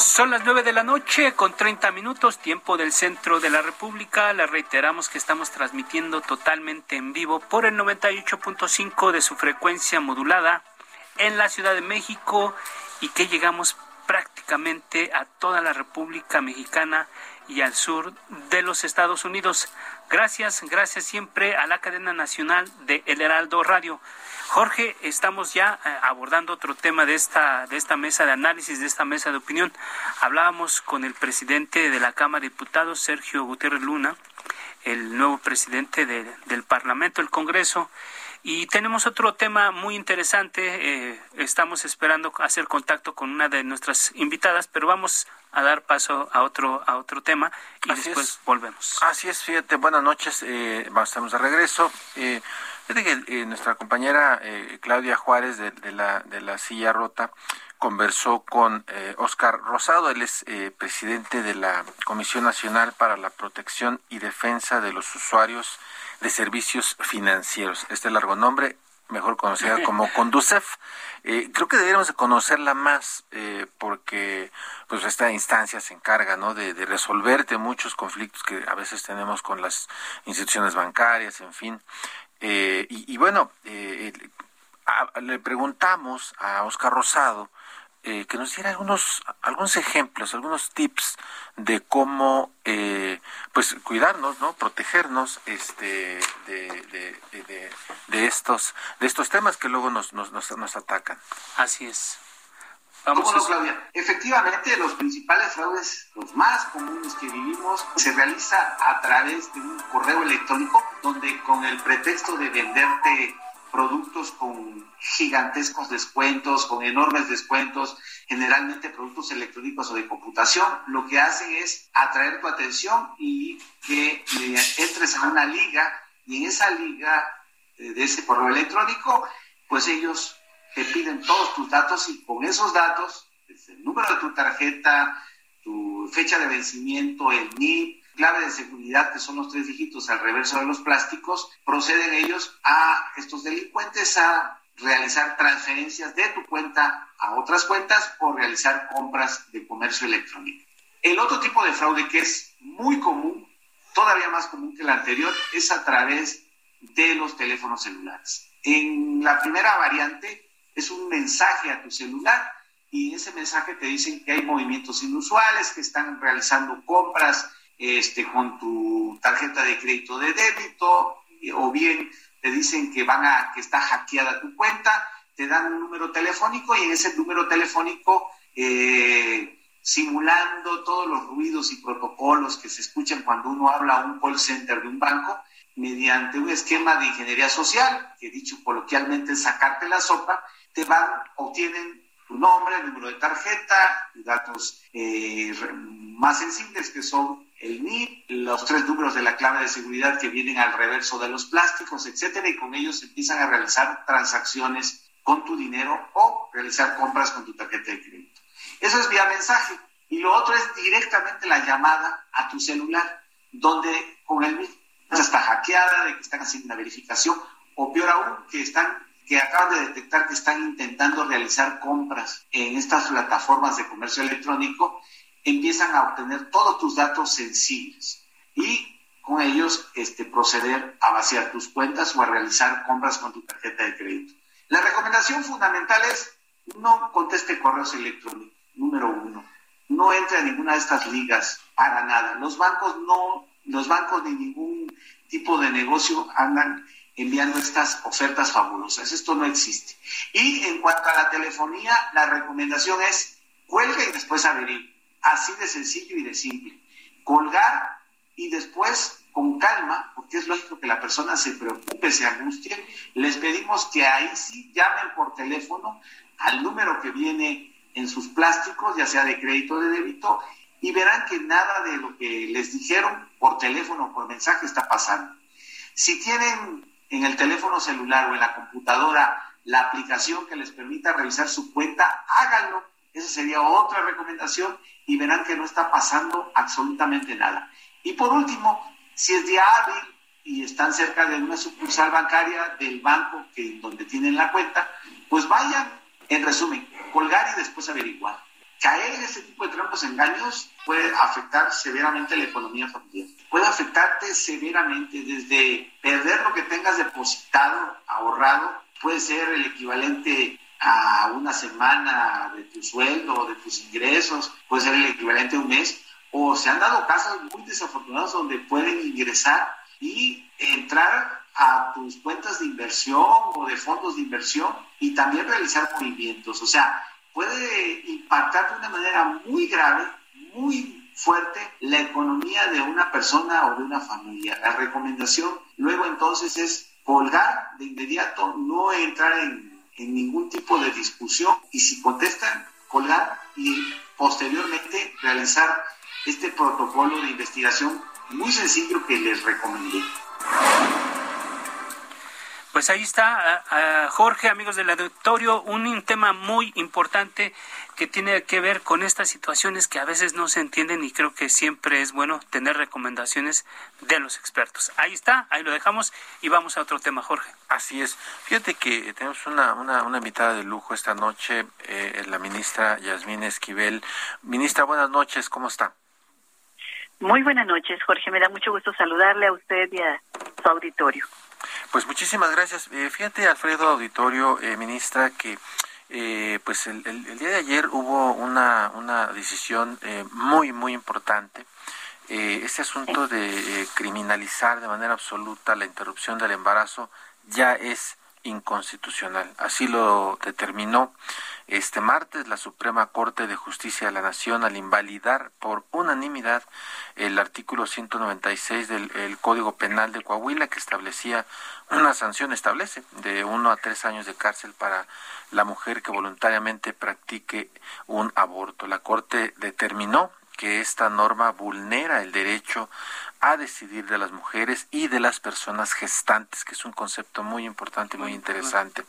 Son las nueve de la noche con 30 minutos, tiempo del centro de la República. Le reiteramos que estamos transmitiendo totalmente en vivo por el 98.5 de su frecuencia modulada en la Ciudad de México y que llegamos prácticamente a toda la República Mexicana y al sur de los Estados Unidos. Gracias, gracias siempre a la cadena nacional de El Heraldo Radio. Jorge, estamos ya eh, abordando otro tema de esta, de esta mesa de análisis, de esta mesa de opinión. Hablábamos con el presidente de la Cámara de Diputados, Sergio Gutiérrez Luna, el nuevo presidente del Parlamento, el Congreso, y tenemos otro tema muy interesante. Eh, estamos esperando hacer contacto con una de nuestras invitadas, pero vamos a dar paso a otro a otro tema y después volvemos. Así es, fíjate, buenas noches, eh, estamos de regreso. Eh, fíjate que eh, nuestra compañera eh, Claudia Juárez de, de, la, de la Silla Rota conversó con Oscar Rosado, él es presidente de la Comisión Nacional para la Protección y Defensa de los Usuarios de Servicios Financieros. Este largo nombre, mejor conocida como Conducef. Eh, creo que deberíamos de conocerla más eh, porque pues esta instancia se encarga ¿no? de, de resolverte muchos conflictos que a veces tenemos con las instituciones bancarias, en fin. Eh, y, y, bueno, eh, le preguntamos a Oscar Rosado eh, que nos diera algunos algunos ejemplos, algunos tips de cómo eh, pues cuidarnos, ¿no? protegernos este de, de, de, de, estos de estos temas que luego nos, nos, nos, nos atacan. Así es. Vamos ¿Cómo no, Claudia? Efectivamente, los principales fraudes, los más comunes que vivimos, se realiza a través de un correo electrónico donde con el pretexto de venderte productos con gigantescos descuentos, con enormes descuentos, generalmente productos electrónicos o de computación, lo que hacen es atraer tu atención y que entres a una liga y en esa liga eh, de ese correo electrónico, pues ellos te piden todos tus datos y con esos datos, el número de tu tarjeta, tu fecha de vencimiento, el NIP, clave de seguridad, que son los tres dígitos al reverso de los plásticos, proceden ellos a estos delincuentes a realizar transferencias de tu cuenta a otras cuentas o realizar compras de comercio electrónico. El otro tipo de fraude que es muy común, todavía más común que el anterior, es a través de los teléfonos celulares. En la primera variante es un mensaje a tu celular y ese mensaje te dicen que hay movimientos inusuales, que están realizando compras este, con tu tarjeta de crédito de débito, o bien te dicen que van a, que está hackeada tu cuenta, te dan un número telefónico y en ese número telefónico, eh, simulando todos los ruidos y protocolos que se escuchan cuando uno habla a un call center de un banco, mediante un esquema de ingeniería social, que dicho coloquialmente es sacarte la sopa, te van, obtienen tu nombre, número de tarjeta, datos eh, más sensibles que son el NIP, los tres números de la clave de seguridad que vienen al reverso de los plásticos, etcétera, y con ellos empiezan a realizar transacciones con tu dinero o realizar compras con tu tarjeta de crédito. Eso es vía mensaje. Y lo otro es directamente la llamada a tu celular, donde con el mismo está hackeada, de que están haciendo una verificación, o peor aún, que están que acaban de detectar que están intentando realizar compras en estas plataformas de comercio electrónico, empiezan a obtener todos tus datos sensibles y con ellos este, proceder a vaciar tus cuentas o a realizar compras con tu tarjeta de crédito. La recomendación fundamental es no conteste correos electrónicos, número uno. No entre a ninguna de estas ligas para nada. Los bancos no, los bancos ni ningún tipo de negocio andan enviando estas ofertas fabulosas. Esto no existe. Y en cuanto a la telefonía, la recomendación es cuelga y después averigüe. Así de sencillo y de simple. Colgar y después con calma, porque es lógico que la persona se preocupe, se angustie, les pedimos que ahí sí llamen por teléfono al número que viene en sus plásticos, ya sea de crédito o de débito, y verán que nada de lo que les dijeron por teléfono o por mensaje está pasando. Si tienen en el teléfono celular o en la computadora la aplicación que les permita revisar su cuenta, háganlo. Esa sería otra recomendación y verán que no está pasando absolutamente nada. Y por último, si es día hábil y están cerca de una sucursal bancaria del banco donde tienen la cuenta, pues vayan, en resumen, colgar y después averiguar. Caer en este tipo de trampos engaños puede afectar severamente la economía familiar. Puede afectarte severamente desde perder lo que tengas depositado, ahorrado, puede ser el equivalente a una semana de tu sueldo de tus ingresos, puede ser el equivalente a un mes, o se han dado casos muy desafortunados donde pueden ingresar y entrar a tus cuentas de inversión o de fondos de inversión y también realizar movimientos. O sea, puede impactar de una manera muy grave, muy fuerte la economía de una persona o de una familia. La recomendación luego entonces es colgar de inmediato, no entrar en, ningún tipo de discusión y si contestan, colgar y posteriormente realizar este protocolo de investigación muy sencillo que les recomendé. Pues ahí está, Jorge, amigos del auditorio, un tema muy importante que tiene que ver con estas situaciones que a veces no se entienden y creo que siempre es bueno tener recomendaciones de los expertos. Ahí está, ahí lo dejamos y vamos a otro tema, Jorge. Así es. Fíjate que tenemos una, una, una invitada de lujo esta noche, eh, la ministra Yasmín Esquivel. Ministra, buenas noches, ¿cómo está? Muy buenas noches, Jorge. Me da mucho gusto saludarle a usted y a su auditorio. Pues muchísimas gracias. Eh, fíjate, Alfredo Auditorio, eh, ministra, que eh, pues el, día de ayer hubo una, una decisión muy, muy importante. este asunto de criminalizar de manera absoluta la interrupción del embarazo ya es inconstitucional. Así lo determinó este martes la Suprema Corte de Justicia de la Nación al invalidar por unanimidad el artículo 196 del Código Penal de Coahuila que establecía una sanción, establece de uno a tres años de cárcel para la mujer que voluntariamente practique un aborto. La Corte determinó que esta norma vulnera el derecho a decidir de las mujeres y de las personas gestantes, que es un concepto muy importante, muy interesante.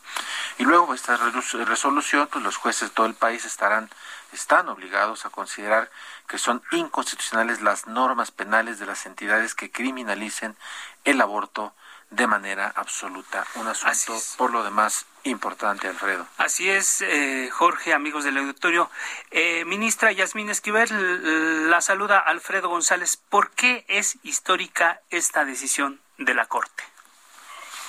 Y luego esta resolución, pues los jueces de todo el país estarán están obligados a considerar que son inconstitucionales las normas penales de las entidades que criminalicen el aborto de manera absoluta. Un asunto, por lo demás, importante, Alfredo. Así es, eh, Jorge, amigos del auditorio. Eh, ministra Yasmín Esquivel, la saluda Alfredo González. ¿Por qué es histórica esta decisión de la Corte?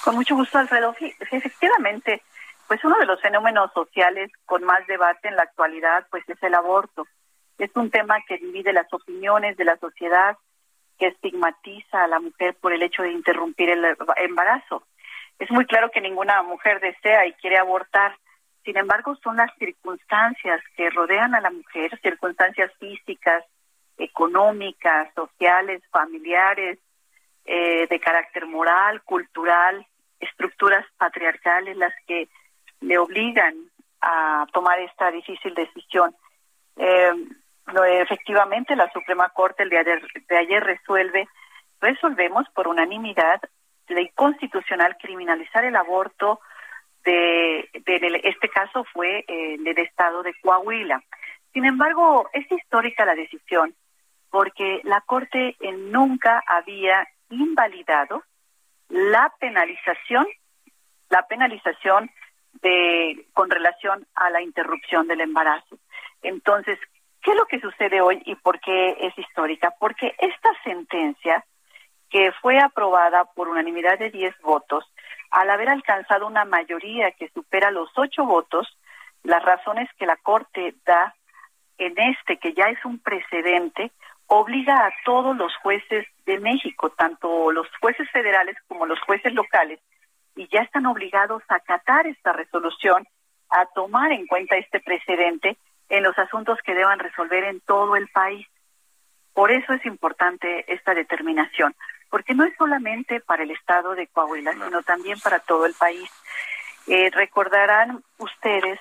Con mucho gusto, Alfredo. efectivamente, pues uno de los fenómenos sociales con más debate en la actualidad, pues es el aborto. Es un tema que divide las opiniones de la sociedad estigmatiza a la mujer por el hecho de interrumpir el embarazo. Es muy claro que ninguna mujer desea y quiere abortar. Sin embargo, son las circunstancias que rodean a la mujer, circunstancias físicas, económicas, sociales, familiares, eh, de carácter moral, cultural, estructuras patriarcales, las que le obligan a tomar esta difícil decisión. Eh, efectivamente, la Suprema Corte el día de, ayer resuelve, resolvemos por unanimidad la inconstitucional criminalizar el aborto de, este caso fue eh, del estado de Coahuila. Sin embargo, es histórica la decisión porque la Corte nunca había invalidado la penalización, la penalización de con relación a la interrupción del embarazo. Entonces, ¿qué es lo que sucede hoy y por qué es histórica? Porque esta sentencia que fue aprobada por unanimidad de 10 votos, al haber alcanzado una mayoría que supera los ocho votos, las razones que la Corte da en este, que ya es un precedente, obliga a todos los jueces de México, tanto los jueces federales como los jueces locales, y ya están obligados a acatar esta resolución, a tomar en cuenta este precedente en los asuntos que deban resolver en todo el país. Por eso es importante esta determinación, porque no es solamente para el estado de Coahuila, sino también para todo el país. Eh, recordarán ustedes,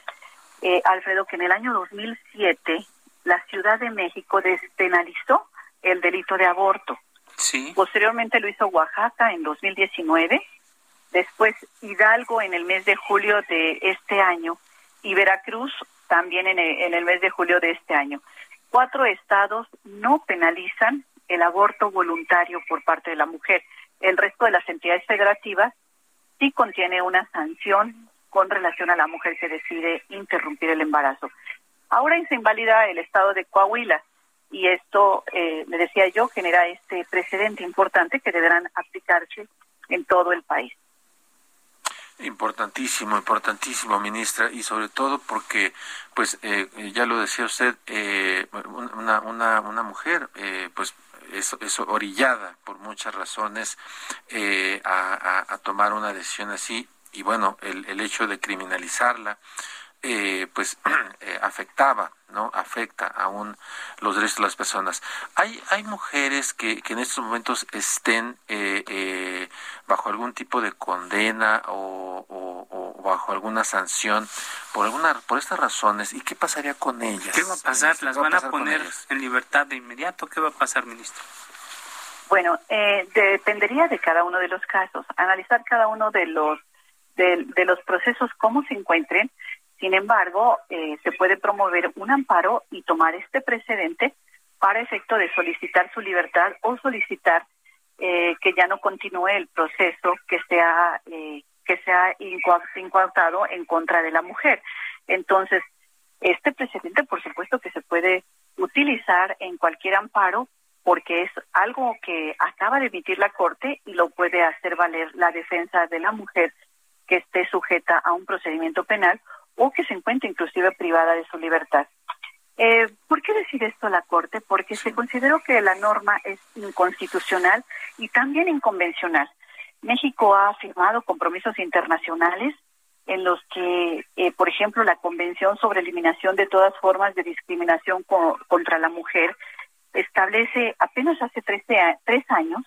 eh, Alfredo, que en el año 2007 la Ciudad de México despenalizó el delito de aborto. Sí. Posteriormente lo hizo Oaxaca en 2019, después Hidalgo en el mes de julio de este año y Veracruz también en el, en el mes de julio de este año. Cuatro estados no penalizan el aborto voluntario por parte de la mujer. El resto de las entidades federativas sí contiene una sanción con relación a la mujer que decide interrumpir el embarazo. Ahora se invalida el estado de Coahuila y esto, eh, le decía yo, genera este precedente importante que deberán aplicarse en todo el país. Importantísimo, importantísimo, ministra, y sobre todo porque, pues, eh, ya lo decía usted, eh, una, una, una mujer, eh, pues, es, es, orillada por muchas razones a, a, tomar una decisión así, y bueno, el, el hecho de criminalizarla, eh, pues eh, afectaba, ¿no? Afecta aún los derechos de las personas. Hay, hay mujeres que, que en estos momentos estén eh, bajo algún tipo de condena o, o, bajo alguna sanción por alguna por estas razones. ¿Y qué pasaría con ellas? ¿Qué va a pasar? ¿Las van a, poner en libertad de inmediato? ¿Qué va a pasar, ministro? Bueno, dependería de cada uno de los casos, analizar cada uno de los de, de los procesos cómo se encuentren sin embargo, eh, se puede promover un amparo y tomar este precedente para efecto de solicitar su libertad o solicitar eh, que ya no continúe el proceso que sea eh, que sea incautado en contra de la mujer. Entonces, este precedente, por supuesto, que se puede utilizar en cualquier amparo porque es algo que acaba de emitir la Corte y lo puede hacer valer la defensa de la mujer que esté sujeta a un procedimiento penal o que se encuentre inclusive privada de su libertad. Eh, ¿Por qué decide esto la Corte? Porque se consideró que la norma es inconstitucional y también inconvencional. México ha firmado compromisos internacionales en los que, eh, por ejemplo, la Convención sobre Eliminación de todas formas de discriminación contra la mujer establece apenas hace tres años,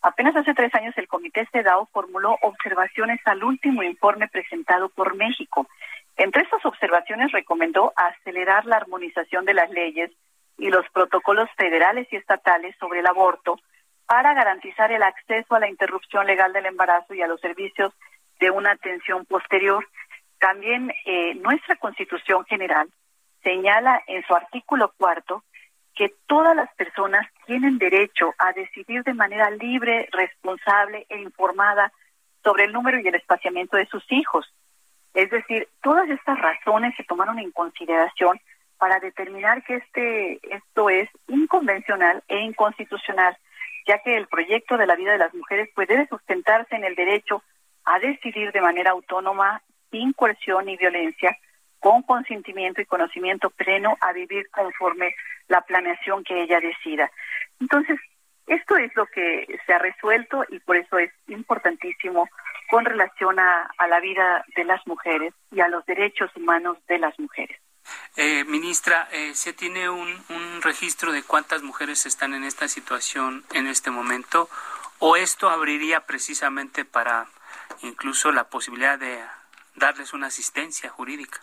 apenas hace tres años el Comité CEDAW formuló observaciones al último informe presentado por México entre estas observaciones recomendó acelerar la armonización de las leyes y los protocolos federales y estatales sobre el aborto para garantizar el acceso a la interrupción legal del embarazo y a los servicios de una atención posterior. También eh, nuestra Constitución General señala en su artículo cuarto que todas las personas tienen derecho a decidir de manera libre, responsable e informada sobre el número y el espaciamiento de sus hijos es decir, todas estas razones se tomaron en consideración para determinar que este esto es inconvencional e inconstitucional, ya que el proyecto de la vida de las mujeres puede sustentarse en el derecho a decidir de manera autónoma, sin coerción ni violencia, con consentimiento y conocimiento pleno a vivir conforme la planeación que ella decida. Entonces, esto es lo que se ha resuelto y por eso es importantísimo con relación a, la vida de las mujeres y a los derechos humanos de las mujeres. Eh, ministra, eh, ¿se tiene un, un, registro de cuántas mujeres están en esta situación en este momento? ¿O esto abriría precisamente para incluso la posibilidad de darles una asistencia jurídica?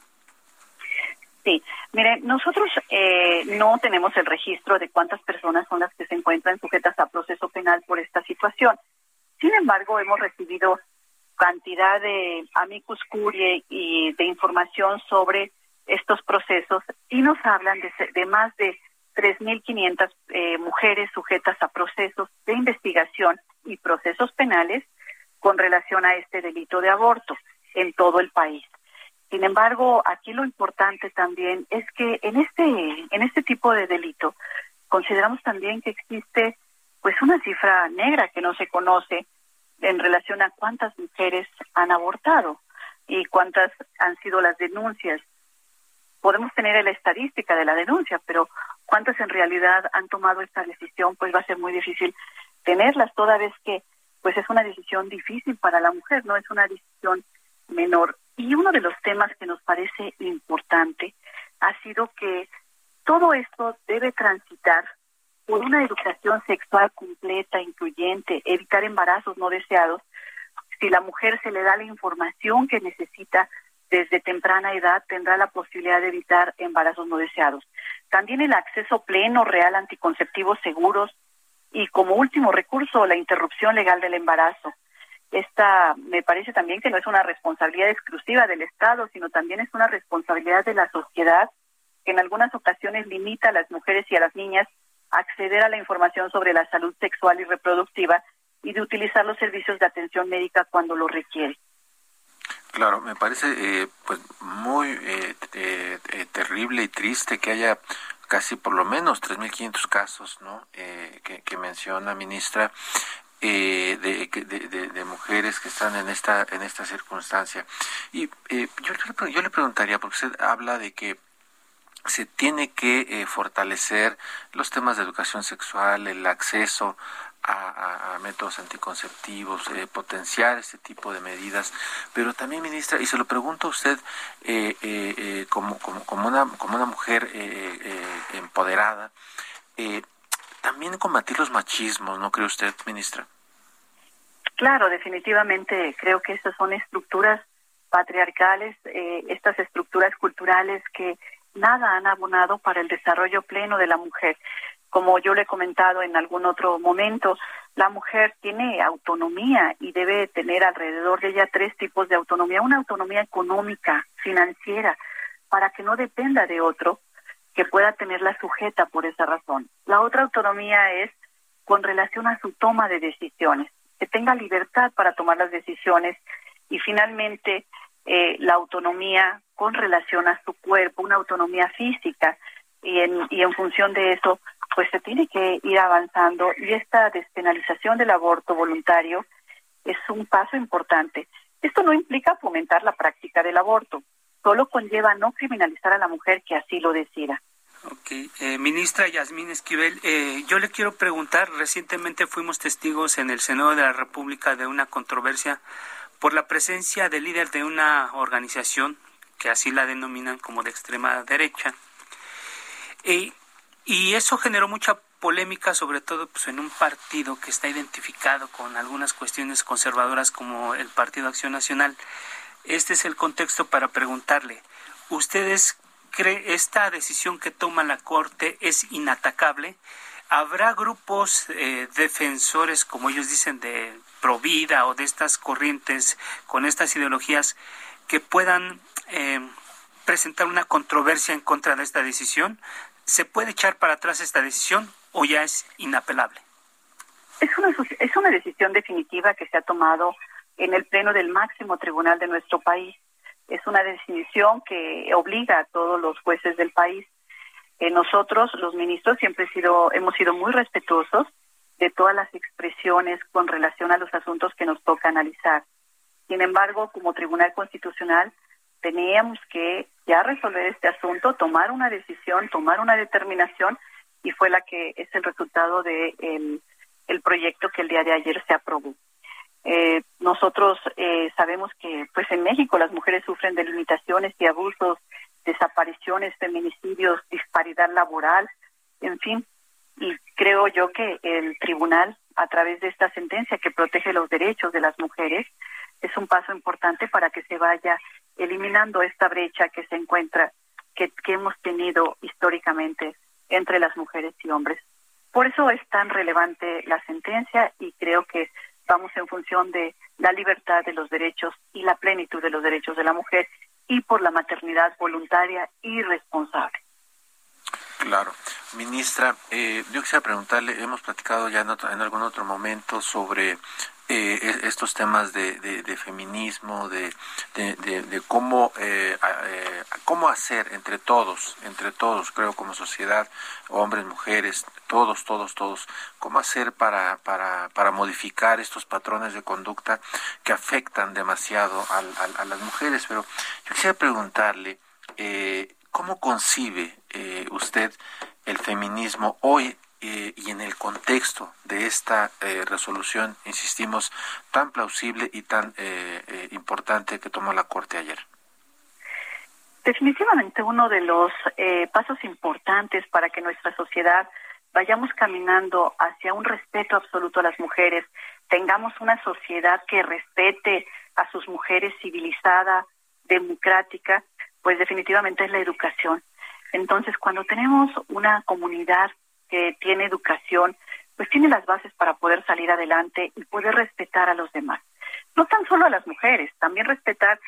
Sí, mire, nosotros eh, no tenemos el registro de cuántas personas son las que se encuentran sujetas a proceso penal por esta situación. Sin embargo, hemos recibido cantidad de amicus curiae y de información sobre estos procesos y nos hablan de, de más de 3.500 eh, mujeres sujetas a procesos de investigación y procesos penales con relación a este delito de aborto en todo el país. Sin embargo, aquí lo importante también es que en este en este tipo de delito consideramos también que existe pues una cifra negra que no se conoce en relación a cuántas mujeres han abortado y cuántas han sido las denuncias. Podemos tener la estadística de la denuncia, pero cuántas en realidad han tomado esta decisión, pues va a ser muy difícil tenerlas toda vez que pues es una decisión difícil para la mujer, no es una decisión menor. Y uno de los temas que nos parece importante ha sido que todo esto debe transitar por una educación sexual completa, incluyente, evitar embarazos no deseados. Si la mujer se le da la información que necesita desde temprana edad, tendrá la posibilidad de evitar embarazos no deseados. También el acceso pleno, real, anticonceptivos seguros y como último recurso, la interrupción legal del embarazo esta me parece también que no es una responsabilidad exclusiva del Estado, sino también es una responsabilidad de la sociedad que en algunas ocasiones limita a las mujeres y a las niñas acceder a la información sobre la salud sexual y reproductiva y de utilizar los servicios de atención médica cuando lo requiere. Claro, me parece eh, pues muy eh, eh, terrible y triste que haya casi por lo menos 3.500 casos ¿no? que, que, menciona ministra eh, de, de, mujeres que están en esta en esta circunstancia y eh, yo, yo, le preguntaría porque usted habla de que se tiene que eh, fortalecer los temas de educación sexual el acceso a, métodos anticonceptivos, eh, potenciar este tipo de medidas, pero también, ministra, y se lo pregunto a usted como, como, como, una, como una mujer empoderada, también combatir los machismos, ¿no cree usted, ministra? Claro, definitivamente creo que estas son estructuras patriarcales, eh, estas estructuras culturales que nada han abonado para el desarrollo pleno de la mujer. Como yo le he comentado en algún otro momento, la mujer tiene autonomía y debe tener alrededor de ella tres tipos de autonomía. Una autonomía económica, financiera, para que no dependa de otro que pueda tenerla sujeta por esa razón. La otra autonomía es con relación a su toma de decisiones que tenga libertad para tomar las decisiones y finalmente eh, la autonomía con relación a su cuerpo, una autonomía física y en, y en función de eso pues se tiene que ir avanzando y esta despenalización del aborto voluntario es un paso importante. Esto no implica fomentar la práctica del aborto, solo conlleva no criminalizar a la mujer que así lo decida. Ok, eh, ministra Yasmín Esquivel, eh, yo le quiero preguntar, recientemente fuimos testigos en el Senado de la República de una controversia por la presencia de líder de una organización que así la denominan como de extrema derecha. y eso generó mucha polémica, sobre todo pues, en un partido que está identificado con algunas cuestiones conservadoras como el Partido Acción Nacional. Este es el contexto para preguntarle, ¿ustedes cree esta decisión que toma la Corte es inatacable? ¿Habrá grupos eh, defensores, como ellos dicen, de Provida o de estas corrientes con estas ideologías que puedan eh, presentar una controversia en contra de esta decisión? ¿Se puede echar para atrás esta decisión o ya es inapelable? Es una, es una decisión definitiva que se ha tomado en el Pleno del máximo tribunal de nuestro país es una decisión que obliga a todos los jueces del país. Eh, nosotros, los ministros, siempre hemos sido muy respetuosos de todas las expresiones con relación a los asuntos que nos toca analizar. Sin embargo, como Tribunal Constitucional, teníamos que ya resolver este asunto, tomar una decisión, tomar una determinación, y fue la que es el resultado de el proyecto que el día de ayer se aprobó. Eh, nosotros eh, sabemos que pues en México las mujeres sufren de limitaciones y abusos, desapariciones, feminicidios, disparidad laboral, en fin, y creo yo que el tribunal a través de esta sentencia que protege los derechos de las mujeres es un paso importante para que se vaya eliminando esta brecha que se encuentra que, que hemos tenido históricamente entre las mujeres y hombres. Por eso es tan relevante la sentencia y creo que vamos en función de la libertad de los derechos y la plenitud de los derechos de la mujer y por la maternidad voluntaria y responsable. Claro. Ministra, eh, yo quisiera preguntarle, hemos platicado ya en, en algún otro momento sobre eh, e, estos temas de, de, feminismo, de, de, cómo, eh, eh, cómo hacer entre todos, entre todos, creo, como sociedad, hombres, mujeres, todos, todos, todos, cómo hacer para, para, para modificar estos patrones de conducta que afectan demasiado a, a, las mujeres. Pero yo quisiera preguntarle, ¿cómo concibe usted el feminismo hoy eh, y en el contexto de esta eh, resolución, insistimos, tan plausible y tan eh, importante que tomó la Corte ayer? Definitivamente uno de los pasos importantes para que nuestra sociedad vayamos caminando hacia un respeto absoluto a las mujeres, tengamos una sociedad que respete a sus mujeres civilizada, democrática, pues definitivamente es la educación. Entonces, cuando tenemos una comunidad que tiene educación, pues tiene las bases para poder salir adelante y poder respetar a los demás. No tan solo a las mujeres, también respetar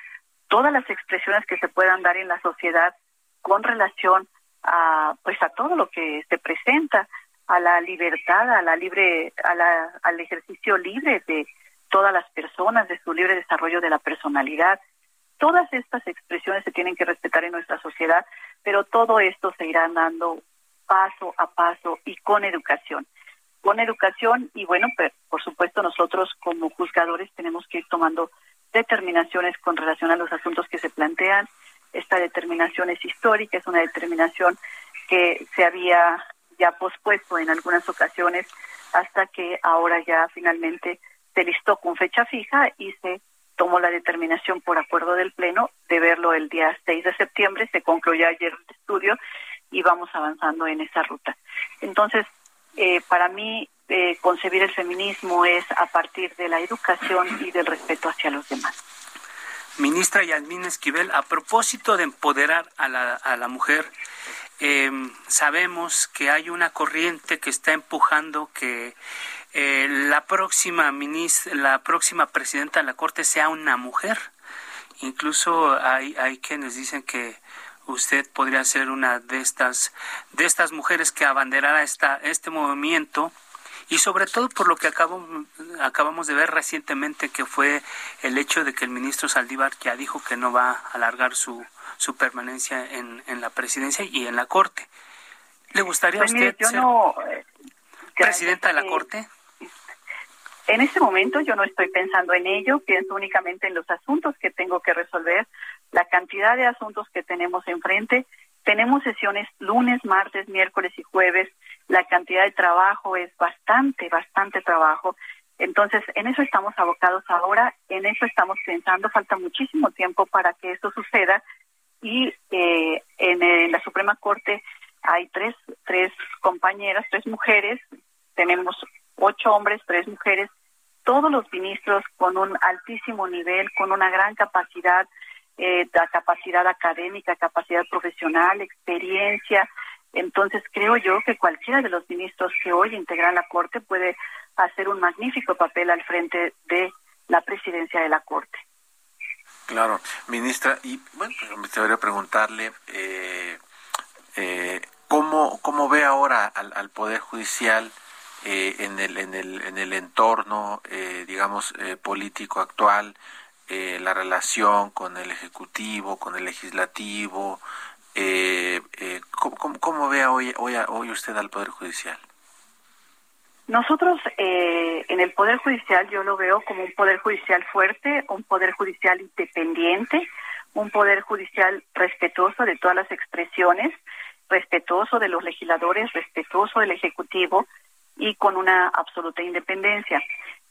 todas las expresiones que se puedan dar en la sociedad con relación a pues a todo lo que se presenta, a la libertad, a la libre a la, al ejercicio libre de todas las personas, de su libre desarrollo de la personalidad. Todas estas expresiones se tienen que respetar en nuestra sociedad, pero todo esto se irá dando paso a paso y con educación. Con educación y bueno, pues, por supuesto nosotros como juzgadores tenemos que ir tomando determinaciones con relación a los asuntos que se plantean. Esta determinación es histórica, es una determinación que se había ya pospuesto en algunas ocasiones hasta que ahora ya finalmente se listó con fecha fija y se tomó la determinación por acuerdo del Pleno de verlo el día 6 de septiembre. Se concluyó ayer el estudio y vamos avanzando en esa ruta. Entonces, eh, para mí, eh, concebir el feminismo es a partir de la educación y del respeto hacia los demás. Ministra Yasmín Esquivel, a propósito de empoderar a la, a la mujer, eh, sabemos que hay una corriente que está empujando que la próxima ministra, la próxima presidenta de la Corte sea una mujer. Incluso hay, hay quienes dicen que usted podría ser una de estas de estas mujeres que abanderara esta este movimiento y sobre todo por lo que acabamos de ver recientemente que fue el hecho de que el ministro Saldívar ya dijo que no va a alargar su su permanencia en, en la presidencia y en la corte. ¿Le gustaría a pues usted ser eh, presidenta de la corte? En este momento yo no estoy pensando en ello, pienso únicamente en los asuntos que tengo que resolver, la cantidad de asuntos que tenemos enfrente. Tenemos sesiones lunes, martes, miércoles y jueves. La cantidad de trabajo es bastante, bastante trabajo. Entonces, en eso estamos abocados ahora, en eso estamos pensando, falta muchísimo tiempo para que esto suceda y eh, en, en, la Suprema Corte hay tres, tres compañeras, tres mujeres, tenemos ocho hombres, tres mujeres, todos los ministros con un altísimo nivel, con una gran capacidad, eh, capacidad académica, capacidad profesional, experiencia. Entonces creo yo que cualquiera de los ministros que hoy integran la Corte puede hacer un magnífico papel al frente de la presidencia de la Corte. Claro, ministra, y bueno, pues me gustaría preguntarle eh, eh, ¿cómo, cómo ve ahora al, al Poder Judicial eh, en, el, en, el, en el entorno, eh, digamos, eh, político actual, la relación con el Ejecutivo, con el Legislativo. ¿cómo, cómo, ve hoy, hoy, hoy usted al Poder Judicial? Nosotros en el Poder Judicial yo lo veo como un Poder Judicial fuerte, un Poder Judicial independiente, un Poder Judicial respetuoso de todas las expresiones, respetuoso de los legisladores, respetuoso del Ejecutivo, y con una absoluta independencia.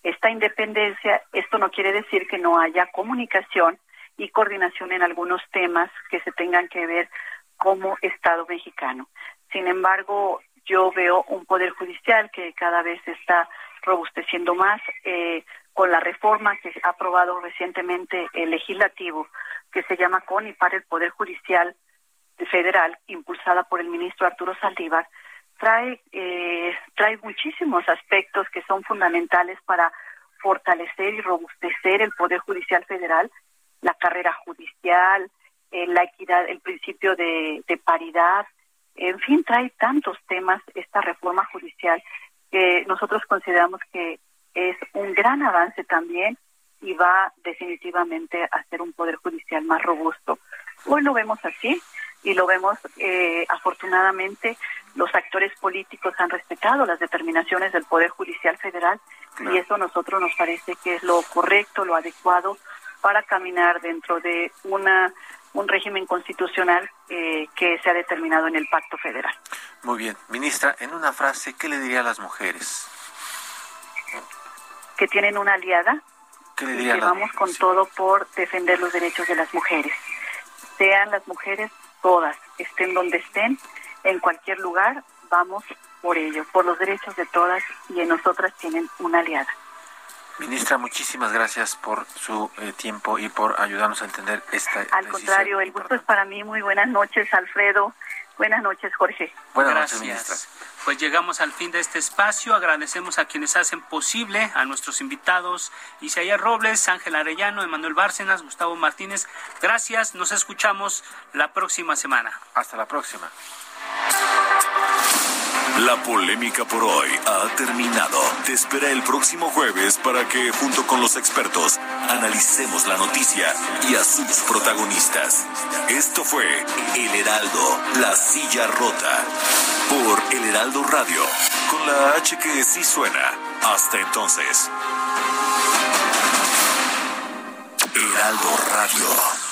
Esta independencia, esto no quiere decir que no haya comunicación y coordinación en algunos temas que se tengan que ver como Estado mexicano. Sin embargo, yo veo un poder judicial que cada vez está robusteciendo más eh, con la reforma que ha aprobado recientemente el legislativo, que se llama CONI para el Poder Judicial federal, impulsada por el ministro Arturo Saldívar, trae, eh, trae muchísimos aspectos que son fundamentales para fortalecer y robustecer el Poder Judicial Federal, la carrera judicial, eh, la equidad, el principio de, paridad, en fin, trae tantos temas esta reforma judicial que nosotros consideramos que es un gran avance también y va definitivamente a ser un poder judicial más robusto. Hoy lo vemos así y lo vemos eh, afortunadamente los actores políticos han respetado las determinaciones del Poder Judicial Federal y eso a nosotros nos parece que es lo correcto, lo adecuado para caminar dentro de una un régimen constitucional eh, que se ha determinado en el Pacto Federal. Muy bien, ministra, en una frase, ¿qué le diría a las mujeres? Que tienen una aliada ¿Qué le diría y que vamos con todo por defender los derechos de las mujeres. Sean las mujeres todas, estén donde estén, en cualquier lugar, vamos por ello, por los derechos de todas y en nosotras tienen una aliada. Ministra, muchísimas gracias por su eh, tiempo y por ayudarnos a entender esta. Al contrario, el gusto es para mí. Muy buenas noches, Alfredo. Buenas noches, Jorge. Buenas noches, ministra. Pues llegamos al fin de este espacio. Agradecemos a quienes hacen posible, a nuestros invitados, Isaías Robles, Ángel Arellano, Emanuel Bárcenas, Gustavo Martínez. Gracias. Nos escuchamos la próxima semana. Hasta la próxima. La polémica por hoy ha terminado. Te espera el próximo jueves para que, junto con los expertos, analicemos la noticia y a sus protagonistas. Esto fue El Heraldo, la silla rota, por El Heraldo Radio, con la H que sí suena. Hasta entonces. Heraldo Radio.